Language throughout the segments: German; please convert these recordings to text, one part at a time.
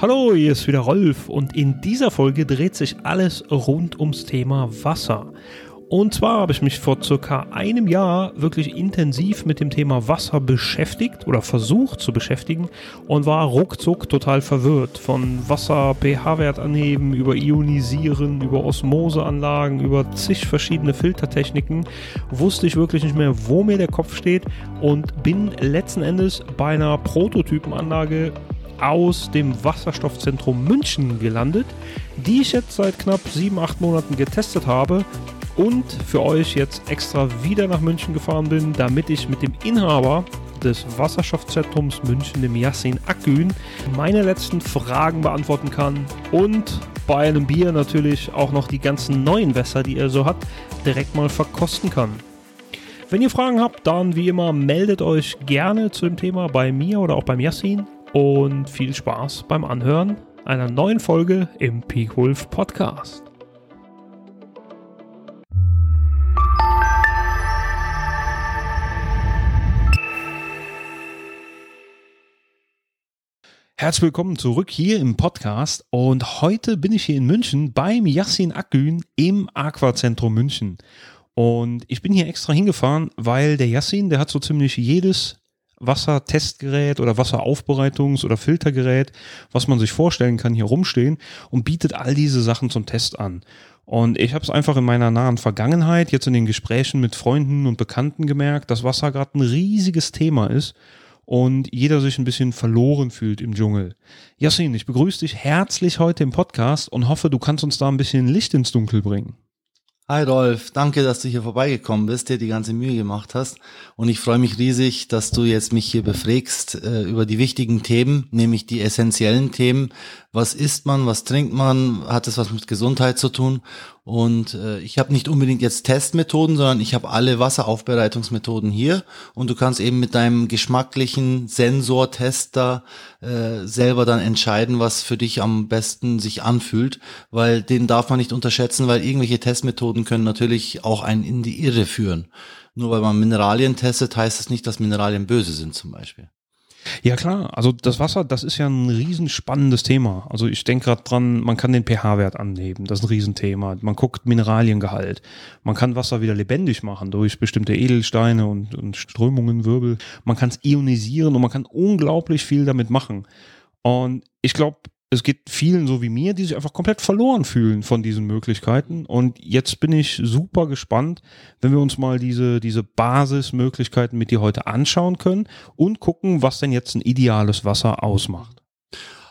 Hallo, hier ist wieder Rolf und in dieser Folge dreht sich alles rund ums Thema Wasser. Und zwar habe ich mich vor circa einem Jahr wirklich intensiv mit dem Thema Wasser beschäftigt oder versucht zu beschäftigen und war ruckzuck total verwirrt. Von Wasser pH-Wert anheben, über Ionisieren, über Osmoseanlagen, über zig verschiedene Filtertechniken wusste ich wirklich nicht mehr, wo mir der Kopf steht und bin letzten Endes bei einer Prototypenanlage aus dem Wasserstoffzentrum München gelandet, die ich jetzt seit knapp sieben, acht Monaten getestet habe und für euch jetzt extra wieder nach München gefahren bin, damit ich mit dem Inhaber des Wasserstoffzentrums München, dem Yassin Akgün, meine letzten Fragen beantworten kann und bei einem Bier natürlich auch noch die ganzen neuen Wässer, die er so hat, direkt mal verkosten kann. Wenn ihr Fragen habt, dann wie immer meldet euch gerne zu dem Thema bei mir oder auch beim Yassin und viel Spaß beim Anhören einer neuen Folge im Peak Wolf Podcast. Herzlich willkommen zurück hier im Podcast und heute bin ich hier in München beim Yassin Akgün im Aquazentrum München. Und ich bin hier extra hingefahren, weil der Yassin, der hat so ziemlich jedes Wassertestgerät oder Wasseraufbereitungs- oder Filtergerät, was man sich vorstellen kann, hier rumstehen und bietet all diese Sachen zum Test an. Und ich habe es einfach in meiner nahen Vergangenheit, jetzt in den Gesprächen mit Freunden und Bekannten gemerkt, dass Wasser gerade ein riesiges Thema ist und jeder sich ein bisschen verloren fühlt im Dschungel. Yassin, ich begrüße dich herzlich heute im Podcast und hoffe, du kannst uns da ein bisschen Licht ins Dunkel bringen. Hi Rolf, danke, dass du hier vorbeigekommen bist, dir die ganze Mühe gemacht hast. Und ich freue mich riesig, dass du jetzt mich hier befragst äh, über die wichtigen Themen, nämlich die essentiellen Themen. Was isst man, was trinkt man, hat es was mit Gesundheit zu tun? Und äh, ich habe nicht unbedingt jetzt Testmethoden, sondern ich habe alle Wasseraufbereitungsmethoden hier. Und du kannst eben mit deinem geschmacklichen Sensortester äh, selber dann entscheiden, was für dich am besten sich anfühlt, weil den darf man nicht unterschätzen, weil irgendwelche Testmethoden können natürlich auch einen in die Irre führen. Nur weil man Mineralien testet, heißt das nicht, dass Mineralien böse sind zum Beispiel. Ja klar, also das Wasser, das ist ja ein riesenspannendes Thema. Also ich denke gerade dran, man kann den pH-Wert anheben, das ist ein Riesenthema. Man guckt Mineraliengehalt. Man kann Wasser wieder lebendig machen durch bestimmte Edelsteine und, und Strömungen, Wirbel. Man kann es ionisieren und man kann unglaublich viel damit machen. Und ich glaube, es geht vielen so wie mir, die sich einfach komplett verloren fühlen von diesen Möglichkeiten. Und jetzt bin ich super gespannt, wenn wir uns mal diese, diese Basismöglichkeiten mit dir heute anschauen können und gucken, was denn jetzt ein ideales Wasser ausmacht.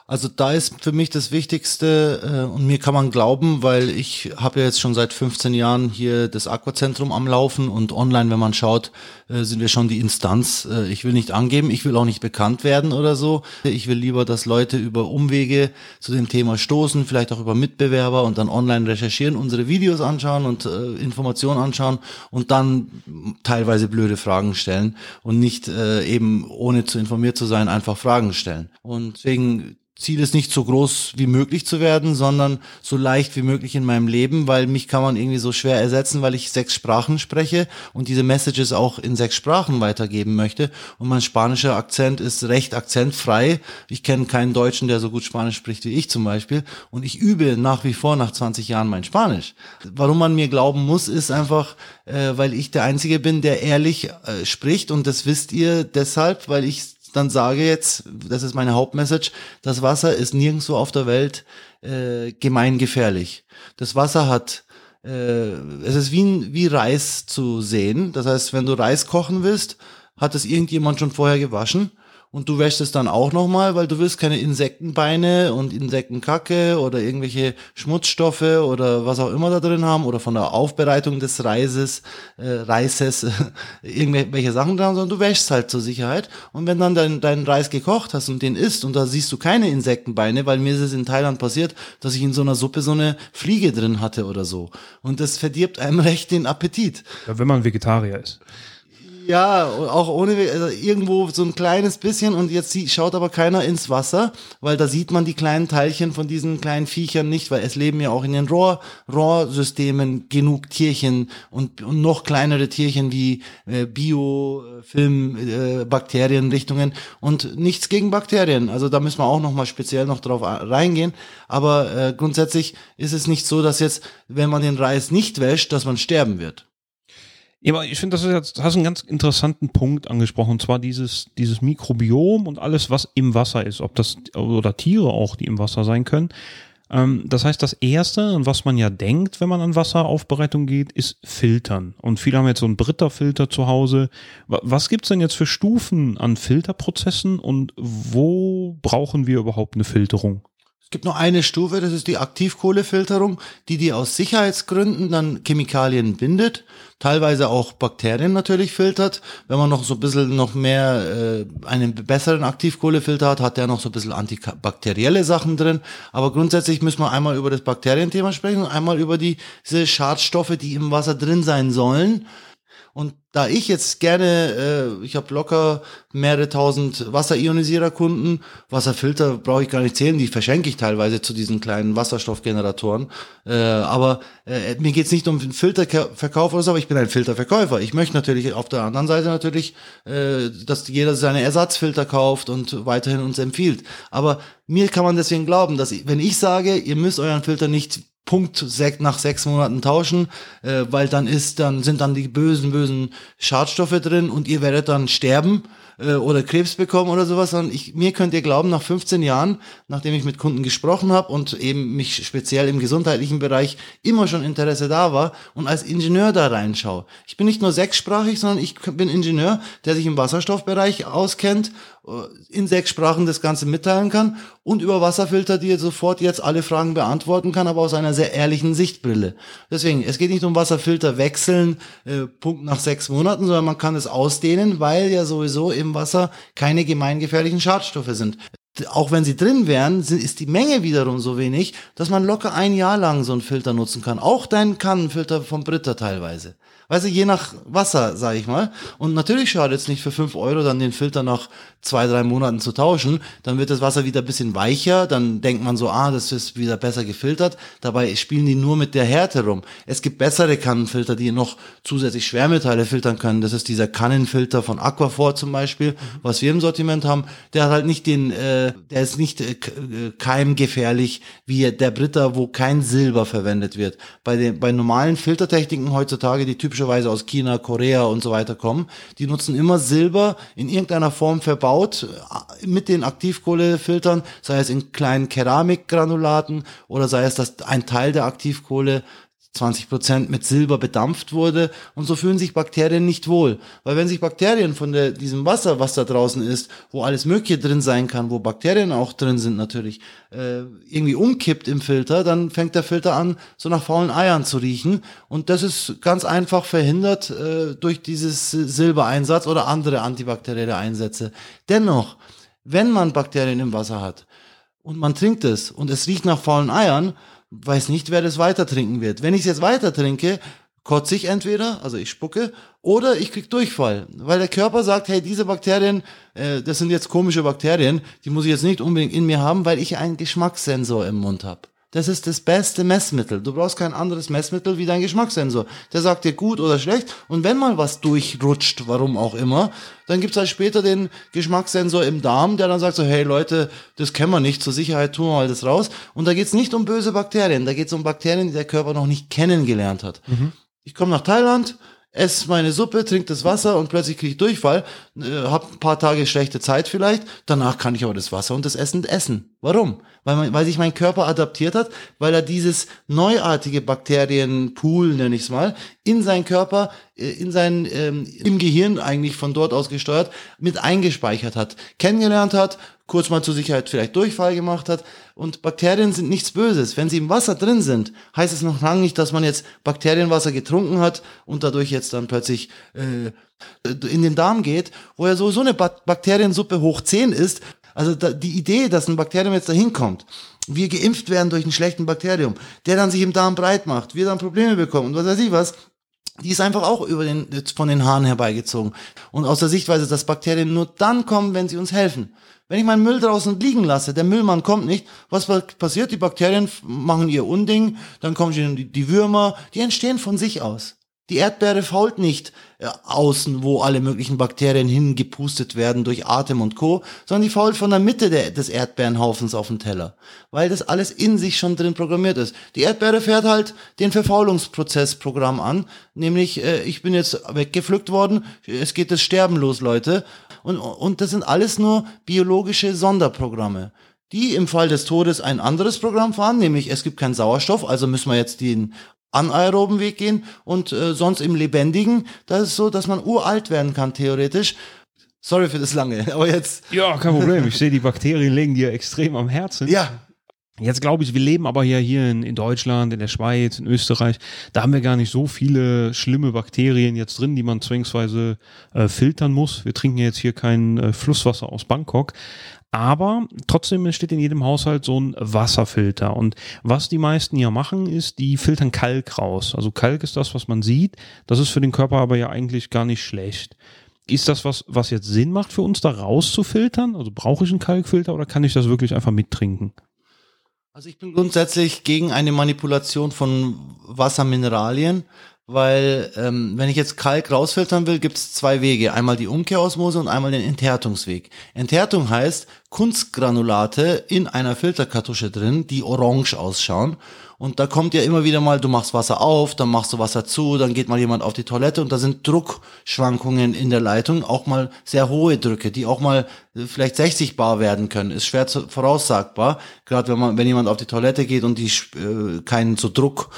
Also da ist für mich das Wichtigste äh, und mir kann man glauben, weil ich habe ja jetzt schon seit 15 Jahren hier das Aquazentrum am Laufen und online, wenn man schaut, äh, sind wir schon die Instanz. Äh, ich will nicht angeben, ich will auch nicht bekannt werden oder so. Ich will lieber, dass Leute über Umwege zu dem Thema stoßen, vielleicht auch über Mitbewerber und dann online recherchieren, unsere Videos anschauen und äh, Informationen anschauen und dann teilweise blöde Fragen stellen und nicht äh, eben ohne zu informiert zu sein einfach Fragen stellen. Und deswegen Ziel ist nicht so groß wie möglich zu werden, sondern so leicht wie möglich in meinem Leben, weil mich kann man irgendwie so schwer ersetzen, weil ich sechs Sprachen spreche und diese Messages auch in sechs Sprachen weitergeben möchte. Und mein spanischer Akzent ist recht akzentfrei. Ich kenne keinen Deutschen, der so gut Spanisch spricht wie ich zum Beispiel. Und ich übe nach wie vor nach 20 Jahren mein Spanisch. Warum man mir glauben muss, ist einfach, äh, weil ich der Einzige bin, der ehrlich äh, spricht. Und das wisst ihr deshalb, weil ich dann sage jetzt, das ist meine Hauptmessage, das Wasser ist nirgendwo auf der Welt äh, gemeingefährlich. Das Wasser hat äh, es ist wie, wie Reis zu sehen. Das heißt, wenn du Reis kochen willst, hat es irgendjemand schon vorher gewaschen und du wäschst es dann auch nochmal, weil du willst keine Insektenbeine und Insektenkacke oder irgendwelche Schmutzstoffe oder was auch immer da drin haben oder von der Aufbereitung des Reises, äh, Reises irgendwelche Sachen dran, sondern du wäschst halt zur Sicherheit und wenn dann dein, dein Reis gekocht hast und den isst und da siehst du keine Insektenbeine, weil mir ist es in Thailand passiert, dass ich in so einer Suppe so eine Fliege drin hatte oder so und das verdirbt einem recht den Appetit. Ja, wenn man Vegetarier ist. Ja, auch ohne, also irgendwo so ein kleines bisschen und jetzt schaut aber keiner ins Wasser, weil da sieht man die kleinen Teilchen von diesen kleinen Viechern nicht, weil es leben ja auch in den Rohr, Rohrsystemen genug Tierchen und, und noch kleinere Tierchen wie äh, Biofilm, äh, Bakterienrichtungen und nichts gegen Bakterien. Also da müssen wir auch nochmal speziell noch drauf reingehen. Aber äh, grundsätzlich ist es nicht so, dass jetzt, wenn man den Reis nicht wäscht, dass man sterben wird. Ja, aber ich finde, das ist jetzt, hast einen ganz interessanten Punkt angesprochen, und zwar dieses, dieses Mikrobiom und alles, was im Wasser ist, ob das, oder Tiere auch, die im Wasser sein können. Ähm, das heißt, das erste, und was man ja denkt, wenn man an Wasseraufbereitung geht, ist Filtern. Und viele haben jetzt so einen Britta-Filter zu Hause. Was gibt's denn jetzt für Stufen an Filterprozessen und wo brauchen wir überhaupt eine Filterung? Es gibt nur eine Stufe, das ist die Aktivkohlefilterung, die die aus Sicherheitsgründen dann Chemikalien bindet, teilweise auch Bakterien natürlich filtert. Wenn man noch so ein bisschen noch mehr äh, einen besseren Aktivkohlefilter hat, hat der noch so ein bisschen antibakterielle Sachen drin. Aber grundsätzlich müssen wir einmal über das Bakterienthema sprechen und einmal über die, diese Schadstoffe, die im Wasser drin sein sollen. Und da ich jetzt gerne, äh, ich habe locker mehrere tausend Wasserionisierer-Kunden, Wasserfilter brauche ich gar nicht zählen, die verschenke ich teilweise zu diesen kleinen Wasserstoffgeneratoren. Äh, aber äh, mir geht's nicht um den Filterverkauf oder so, aber ich bin ein Filterverkäufer. Ich möchte natürlich auf der anderen Seite natürlich, äh, dass jeder seine Ersatzfilter kauft und weiterhin uns empfiehlt. Aber mir kann man deswegen glauben, dass wenn ich sage, ihr müsst euren Filter nicht Punkt nach sechs Monaten tauschen, äh, weil dann ist, dann sind dann die bösen, bösen Schadstoffe drin und ihr werdet dann sterben äh, oder Krebs bekommen oder sowas. Und ich, mir könnt ihr glauben, nach 15 Jahren, nachdem ich mit Kunden gesprochen habe und eben mich speziell im gesundheitlichen Bereich immer schon Interesse da war und als Ingenieur da reinschaue. Ich bin nicht nur sechssprachig, sondern ich bin Ingenieur, der sich im Wasserstoffbereich auskennt in sechs Sprachen das Ganze mitteilen kann und über Wasserfilter, die sofort jetzt alle Fragen beantworten kann, aber aus einer sehr ehrlichen Sichtbrille. Deswegen, es geht nicht um Wasserfilter wechseln, äh, Punkt nach sechs Monaten, sondern man kann es ausdehnen, weil ja sowieso im Wasser keine gemeingefährlichen Schadstoffe sind. Auch wenn sie drin wären, ist die Menge wiederum so wenig, dass man locker ein Jahr lang so einen Filter nutzen kann. Auch deinen Kannenfilter vom Britta teilweise. Weißt du, je nach Wasser, sag ich mal. Und natürlich schadet es nicht für fünf Euro dann den Filter nach zwei, drei Monaten zu tauschen. Dann wird das Wasser wieder ein bisschen weicher. Dann denkt man so, ah, das ist wieder besser gefiltert. Dabei spielen die nur mit der Härte rum. Es gibt bessere Kannenfilter, die noch zusätzlich Schwermetalle filtern können. Das ist dieser Kannenfilter von Aquafor zum Beispiel, was wir im Sortiment haben. Der hat halt nicht den, äh, der ist nicht äh, äh keimgefährlich wie der Britta, wo kein Silber verwendet wird. Bei den, bei normalen Filtertechniken heutzutage, die typisch typischerweise aus China, Korea und so weiter kommen. Die nutzen immer Silber in irgendeiner Form verbaut äh, mit den Aktivkohlefiltern, sei es in kleinen Keramikgranulaten oder sei es, dass ein Teil der Aktivkohle 20 Prozent mit Silber bedampft wurde und so fühlen sich Bakterien nicht wohl. Weil wenn sich Bakterien von der, diesem Wasser, was da draußen ist, wo alles Mögliche drin sein kann, wo Bakterien auch drin sind natürlich, äh, irgendwie umkippt im Filter, dann fängt der Filter an, so nach faulen Eiern zu riechen und das ist ganz einfach verhindert äh, durch dieses Silbereinsatz oder andere antibakterielle Einsätze. Dennoch, wenn man Bakterien im Wasser hat und man trinkt es und es riecht nach faulen Eiern, weiß nicht, wer das weiter trinken wird. Wenn ich es jetzt weiter trinke, kotze ich entweder, also ich spucke, oder ich krieg Durchfall, weil der Körper sagt, hey, diese Bakterien, äh, das sind jetzt komische Bakterien, die muss ich jetzt nicht unbedingt in mir haben, weil ich einen Geschmackssensor im Mund habe. Das ist das beste Messmittel. Du brauchst kein anderes Messmittel wie dein Geschmackssensor. Der sagt dir gut oder schlecht. Und wenn mal was durchrutscht, warum auch immer, dann gibt's halt später den Geschmackssensor im Darm, der dann sagt so, hey Leute, das kennen wir nicht, zur Sicherheit tun wir mal das raus. Und da geht's nicht um böse Bakterien, da geht's um Bakterien, die der Körper noch nicht kennengelernt hat. Mhm. Ich komme nach Thailand, esse meine Suppe, trinke das Wasser und plötzlich kriege ich Durchfall, äh, habe ein paar Tage schlechte Zeit vielleicht, danach kann ich aber das Wasser und das Essen essen. Warum? Weil, man, weil sich mein Körper adaptiert hat, weil er dieses neuartige Bakterienpool, nenne ich es mal, in seinen Körper, äh, in sein, ähm, im Gehirn eigentlich von dort aus gesteuert, mit eingespeichert hat, kennengelernt hat, kurz mal zur Sicherheit vielleicht Durchfall gemacht hat. Und Bakterien sind nichts Böses. Wenn sie im Wasser drin sind, heißt es noch lange nicht, dass man jetzt Bakterienwasser getrunken hat und dadurch jetzt dann plötzlich äh, in den Darm geht, wo ja sowieso eine Bakteriensuppe hoch 10 ist. Also da, die Idee, dass ein Bakterium jetzt dahin kommt, wir geimpft werden durch einen schlechten Bakterium, der dann sich im Darm breit macht, wir dann Probleme bekommen und was weiß ich was, die ist einfach auch über den, von den Haaren herbeigezogen. Und aus der Sichtweise, dass Bakterien nur dann kommen, wenn sie uns helfen. Wenn ich meinen Müll draußen liegen lasse, der Müllmann kommt nicht, was passiert? Die Bakterien machen ihr Unding, dann kommen die, die Würmer, die entstehen von sich aus. Die Erdbeere fault nicht äh, außen, wo alle möglichen Bakterien hingepustet werden durch Atem und Co., sondern die fault von der Mitte der, des Erdbeerenhaufens auf dem Teller, weil das alles in sich schon drin programmiert ist. Die Erdbeere fährt halt den Verfaulungsprozessprogramm an, nämlich äh, ich bin jetzt weggepflückt worden, es geht das Sterben los, Leute. Und, und das sind alles nur biologische Sonderprogramme die im Fall des Todes ein anderes Programm fahren, nämlich es gibt keinen Sauerstoff, also müssen wir jetzt den anaeroben Weg gehen und äh, sonst im lebendigen, das ist so, dass man uralt werden kann theoretisch. Sorry für das lange, aber jetzt. Ja, kein Problem. Ich sehe, die Bakterien legen dir extrem am Herzen. Ja. Jetzt glaube ich, wir leben aber ja hier in, in Deutschland, in der Schweiz, in Österreich. Da haben wir gar nicht so viele schlimme Bakterien jetzt drin, die man zwangsweise äh, filtern muss. Wir trinken jetzt hier kein äh, Flusswasser aus Bangkok. Aber trotzdem steht in jedem Haushalt so ein Wasserfilter. Und was die meisten ja machen, ist, die filtern Kalk raus. Also Kalk ist das, was man sieht. Das ist für den Körper aber ja eigentlich gar nicht schlecht. Ist das was, was jetzt Sinn macht für uns, da rauszufiltern? Also brauche ich einen Kalkfilter oder kann ich das wirklich einfach mittrinken? Also ich bin grundsätzlich gegen eine Manipulation von Wassermineralien, weil ähm, wenn ich jetzt Kalk rausfiltern will, gibt es zwei Wege. Einmal die Umkehrosmose und einmal den Enthärtungsweg. Enthärtung heißt Kunstgranulate in einer Filterkartusche drin, die orange ausschauen. Und da kommt ja immer wieder mal, du machst Wasser auf, dann machst du Wasser zu, dann geht mal jemand auf die Toilette und da sind Druckschwankungen in der Leitung, auch mal sehr hohe Drücke, die auch mal äh, vielleicht 60 bar werden können. Ist schwer zu, voraussagbar, gerade wenn man, wenn jemand auf die Toilette geht und die äh, keinen so Druck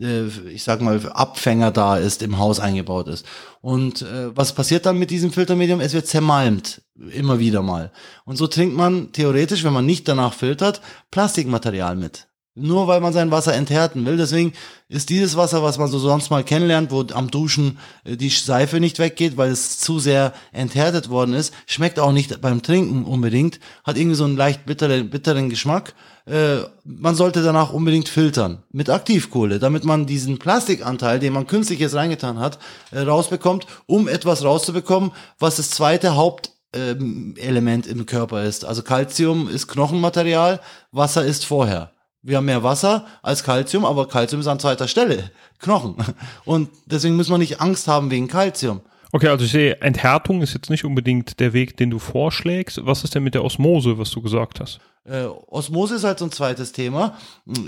äh, ich sag mal, Abfänger da ist, im Haus eingebaut ist. Und äh, was passiert dann mit diesem Filtermedium? Es wird zermalmt, immer wieder mal. Und so trinkt man theoretisch, wenn man nicht danach filtert, Plastikmaterial mit. Nur weil man sein Wasser enthärten will. Deswegen ist dieses Wasser, was man so sonst mal kennenlernt, wo am Duschen äh, die Seife nicht weggeht, weil es zu sehr enthärtet worden ist, schmeckt auch nicht beim Trinken unbedingt, hat irgendwie so einen leicht bitteren, bitteren Geschmack. Äh, man sollte danach unbedingt filtern mit Aktivkohle, damit man diesen Plastikanteil, den man künstlich jetzt reingetan hat, äh, rausbekommt, um etwas rauszubekommen, was das zweite Hauptelement im Körper ist. Also Calcium ist Knochenmaterial, Wasser ist vorher. Wir haben mehr Wasser als Kalzium, aber Kalzium ist an zweiter Stelle. Knochen. Und deswegen muss man nicht Angst haben wegen Kalzium. Okay, also ich sehe, Enthärtung ist jetzt nicht unbedingt der Weg, den du vorschlägst. Was ist denn mit der Osmose, was du gesagt hast? Äh, Osmose ist halt so ein zweites Thema.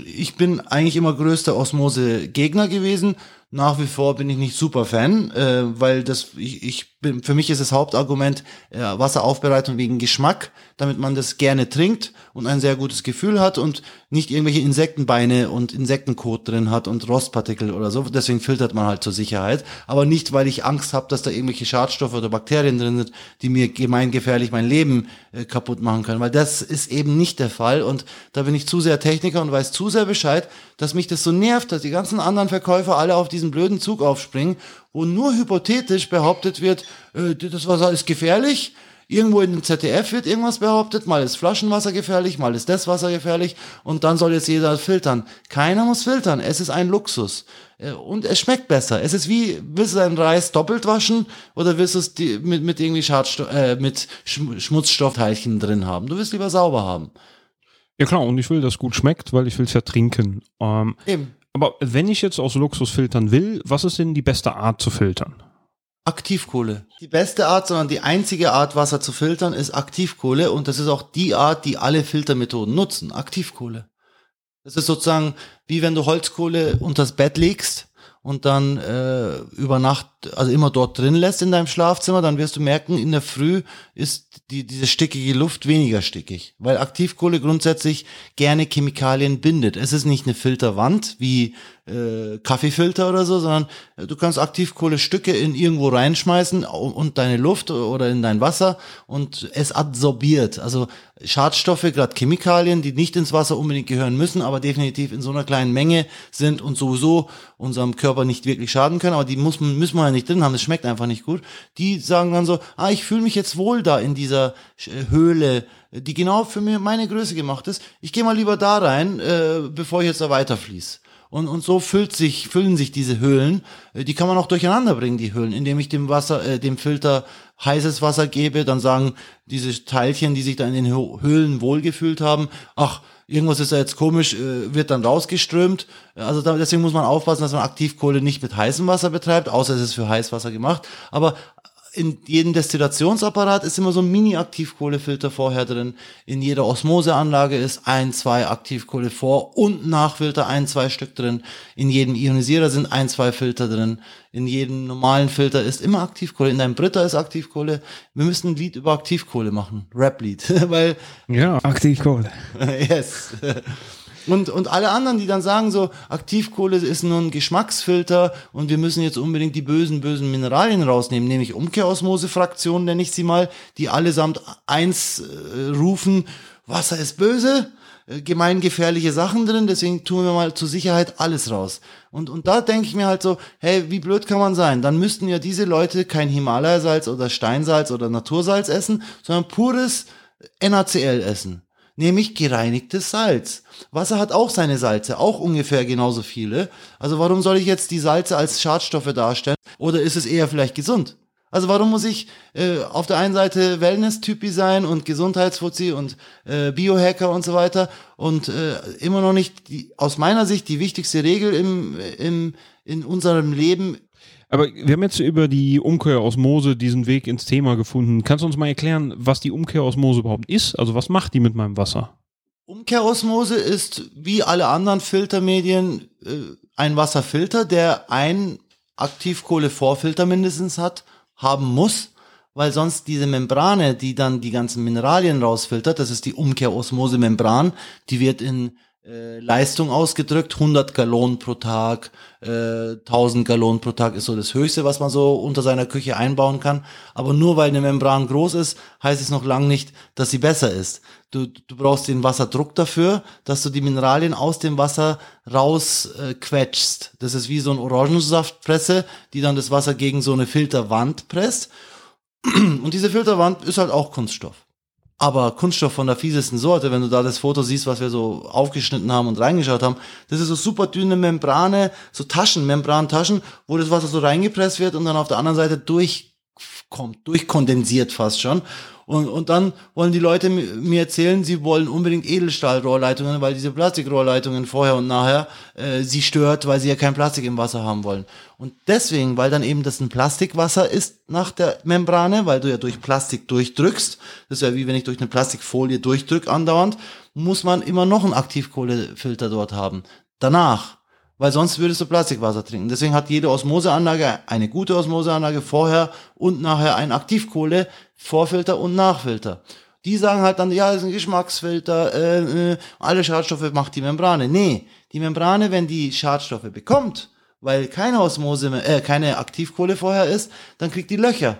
Ich bin eigentlich immer größter Osmose-Gegner gewesen. Nach wie vor bin ich nicht super Fan, äh, weil das ich, ich bin für mich ist das Hauptargument äh, Wasseraufbereitung wegen Geschmack, damit man das gerne trinkt und ein sehr gutes Gefühl hat und nicht irgendwelche Insektenbeine und Insektenkot drin hat und Rostpartikel oder so. Deswegen filtert man halt zur Sicherheit, aber nicht weil ich Angst habe, dass da irgendwelche Schadstoffe oder Bakterien drin sind, die mir gemeingefährlich mein Leben äh, kaputt machen können, weil das ist eben nicht der Fall und da bin ich zu sehr Techniker und weiß zu sehr Bescheid, dass mich das so nervt, dass die ganzen anderen Verkäufer alle auf diesen blöden Zug aufspringen, wo nur hypothetisch behauptet wird, äh, das Wasser ist gefährlich. Irgendwo in dem ZDF wird irgendwas behauptet, mal ist Flaschenwasser gefährlich, mal ist das Wasser gefährlich und dann soll jetzt jeder filtern. Keiner muss filtern, es ist ein Luxus. Äh, und es schmeckt besser. Es ist wie, willst du deinen Reis doppelt waschen oder willst du es mit, mit irgendwie Schadstoff, äh, mit Schmutzstoffteilchen drin haben? Du willst lieber sauber haben. Ja klar, und ich will, dass es gut schmeckt, weil ich will es ja trinken. Ähm, Eben. Aber wenn ich jetzt aus Luxus filtern will, was ist denn die beste Art zu filtern? Aktivkohle. Die beste Art, sondern die einzige Art, Wasser zu filtern, ist Aktivkohle und das ist auch die Art, die alle Filtermethoden nutzen. Aktivkohle. Das ist sozusagen wie wenn du Holzkohle unters Bett legst und dann äh, über Nacht, also immer dort drin lässt in deinem Schlafzimmer, dann wirst du merken, in der Früh ist die, diese stickige Luft weniger stickig, weil Aktivkohle grundsätzlich gerne Chemikalien bindet. Es ist nicht eine Filterwand wie äh, Kaffeefilter oder so, sondern äh, du kannst Aktivkohlestücke in irgendwo reinschmeißen und deine Luft oder in dein Wasser und es absorbiert. Also Schadstoffe, gerade Chemikalien, die nicht ins Wasser unbedingt gehören müssen, aber definitiv in so einer kleinen Menge sind und sowieso unserem Körper nicht wirklich schaden können, aber die muss, müssen wir ja nicht drin haben, das schmeckt einfach nicht gut. Die sagen dann so, ah, ich fühle mich jetzt wohl da in dieser Höhle, die genau für mir meine Größe gemacht ist. Ich gehe mal lieber da rein, äh, bevor ich jetzt da weiterfließe. Und, und so füllt sich, füllen sich diese Höhlen. Äh, die kann man auch durcheinander bringen, die Höhlen, indem ich dem Wasser, äh, dem Filter heißes Wasser gebe, dann sagen diese Teilchen, die sich da in den Höhlen wohlgefühlt haben, ach, irgendwas ist ja jetzt komisch, äh, wird dann rausgeströmt. Also da, deswegen muss man aufpassen, dass man Aktivkohle nicht mit heißem Wasser betreibt, außer es ist für Heißwasser gemacht. Aber in jedem Destillationsapparat ist immer so ein Mini-Aktivkohlefilter vorher drin. In jeder Osmoseanlage ist ein, zwei Aktivkohle vor und Nachfilter, ein, zwei Stück drin. In jedem Ionisierer sind ein, zwei Filter drin. In jedem normalen Filter ist immer Aktivkohle. In deinem Britta ist Aktivkohle. Wir müssen ein Lied über Aktivkohle machen. Rap-Lied. Weil. Ja, Aktivkohle. yes. Und, und alle anderen, die dann sagen so, Aktivkohle ist nur ein Geschmacksfilter und wir müssen jetzt unbedingt die bösen, bösen Mineralien rausnehmen, nämlich Umkehrosmose-Fraktionen nenne ich sie mal, die allesamt eins äh, rufen, Wasser ist böse, äh, gemeingefährliche Sachen drin, deswegen tun wir mal zur Sicherheit alles raus. Und, und da denke ich mir halt so, hey, wie blöd kann man sein? Dann müssten ja diese Leute kein Himalaya-Salz oder Steinsalz oder Natursalz essen, sondern pures NaCl essen nämlich gereinigtes Salz. Wasser hat auch seine Salze, auch ungefähr genauso viele. Also warum soll ich jetzt die Salze als Schadstoffe darstellen? Oder ist es eher vielleicht gesund? Also warum muss ich äh, auf der einen Seite Wellness-Typi sein und Gesundheitsfuzzi und äh, Biohacker und so weiter und äh, immer noch nicht die, aus meiner Sicht die wichtigste Regel im, im, in unserem Leben aber wir haben jetzt über die Umkehrosmose diesen Weg ins Thema gefunden. Kannst du uns mal erklären, was die Umkehrosmose überhaupt ist? Also was macht die mit meinem Wasser? Umkehrosmose ist wie alle anderen Filtermedien äh, ein Wasserfilter, der ein Aktivkohlevorfilter mindestens hat, haben muss, weil sonst diese Membrane, die dann die ganzen Mineralien rausfiltert, das ist die Umkehrosmose-Membran, die wird in äh, Leistung ausgedrückt, 100 Gallonen pro Tag, äh, 1000 Gallonen pro Tag ist so das Höchste, was man so unter seiner Küche einbauen kann. Aber nur weil eine Membran groß ist, heißt es noch lange nicht, dass sie besser ist. Du, du brauchst den Wasserdruck dafür, dass du die Mineralien aus dem Wasser raus äh. Das ist wie so eine Orangensaftpresse, die dann das Wasser gegen so eine Filterwand presst. Und diese Filterwand ist halt auch Kunststoff aber Kunststoff von der fiesesten Sorte, wenn du da das Foto siehst, was wir so aufgeschnitten haben und reingeschaut haben, das ist so super dünne Membrane, so Taschen, Membrantaschen, wo das Wasser so reingepresst wird und dann auf der anderen Seite durchkommt, durchkondensiert fast schon. Und, und dann wollen die Leute mir erzählen, sie wollen unbedingt Edelstahlrohrleitungen, weil diese Plastikrohrleitungen vorher und nachher äh, sie stört, weil sie ja kein Plastik im Wasser haben wollen. Und deswegen, weil dann eben das ein Plastikwasser ist nach der Membrane, weil du ja durch Plastik durchdrückst, das ist ja wie wenn ich durch eine Plastikfolie durchdrück andauernd, muss man immer noch einen Aktivkohlefilter dort haben. Danach weil sonst würdest du Plastikwasser trinken. Deswegen hat jede Osmoseanlage eine gute Osmoseanlage vorher und nachher ein Aktivkohle, Vorfilter und Nachfilter. Die sagen halt dann, ja, das ist ein Geschmacksfilter, äh, äh, alle Schadstoffe macht die Membrane. Nee, die Membrane, wenn die Schadstoffe bekommt, weil keine Osmose, äh, keine Aktivkohle vorher ist, dann kriegt die Löcher.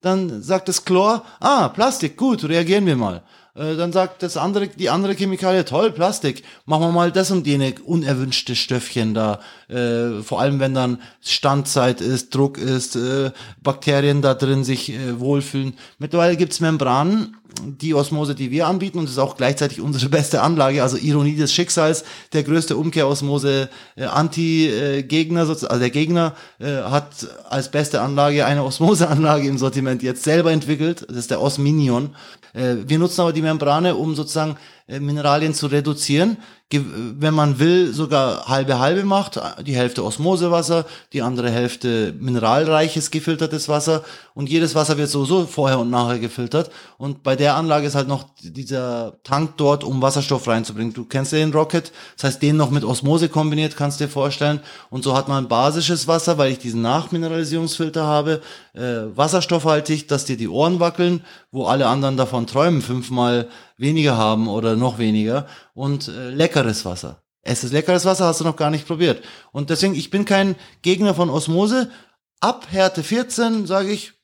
Dann sagt das Chlor, ah, Plastik, gut, reagieren wir mal. Äh, dann sagt das andere, die andere Chemikalie, toll, Plastik, machen wir mal das und jene unerwünschte Stöffchen da. Äh, vor allem, wenn dann Standzeit ist, Druck ist, äh, Bakterien da drin sich äh, wohlfühlen. Mittlerweile gibt's Membranen, die Osmose, die wir anbieten, und ist auch gleichzeitig unsere beste Anlage, also Ironie des Schicksals, der größte Umkehrosmose äh, Anti-Gegner, also der Gegner äh, hat als beste Anlage eine Osmoseanlage im Sortiment jetzt selber entwickelt, das ist der Osminion. Äh, wir nutzen aber die Membrane, um sozusagen äh, Mineralien zu reduzieren. Wenn man will, sogar halbe halbe macht, die Hälfte Osmosewasser, die andere Hälfte mineralreiches gefiltertes Wasser und jedes Wasser wird sowieso vorher und nachher gefiltert und bei der Anlage ist halt noch dieser Tank dort, um Wasserstoff reinzubringen. Du kennst ja den Rocket, das heißt, den noch mit Osmose kombiniert, kannst dir vorstellen und so hat man basisches Wasser, weil ich diesen Nachmineralisierungsfilter habe, äh, wasserstoffhaltig, dass dir die Ohren wackeln, wo alle anderen davon träumen, fünfmal weniger haben oder noch weniger und äh, leckeres Wasser. Es ist leckeres Wasser, hast du noch gar nicht probiert. Und deswegen, ich bin kein Gegner von Osmose. Ab Härte 14 sage ich,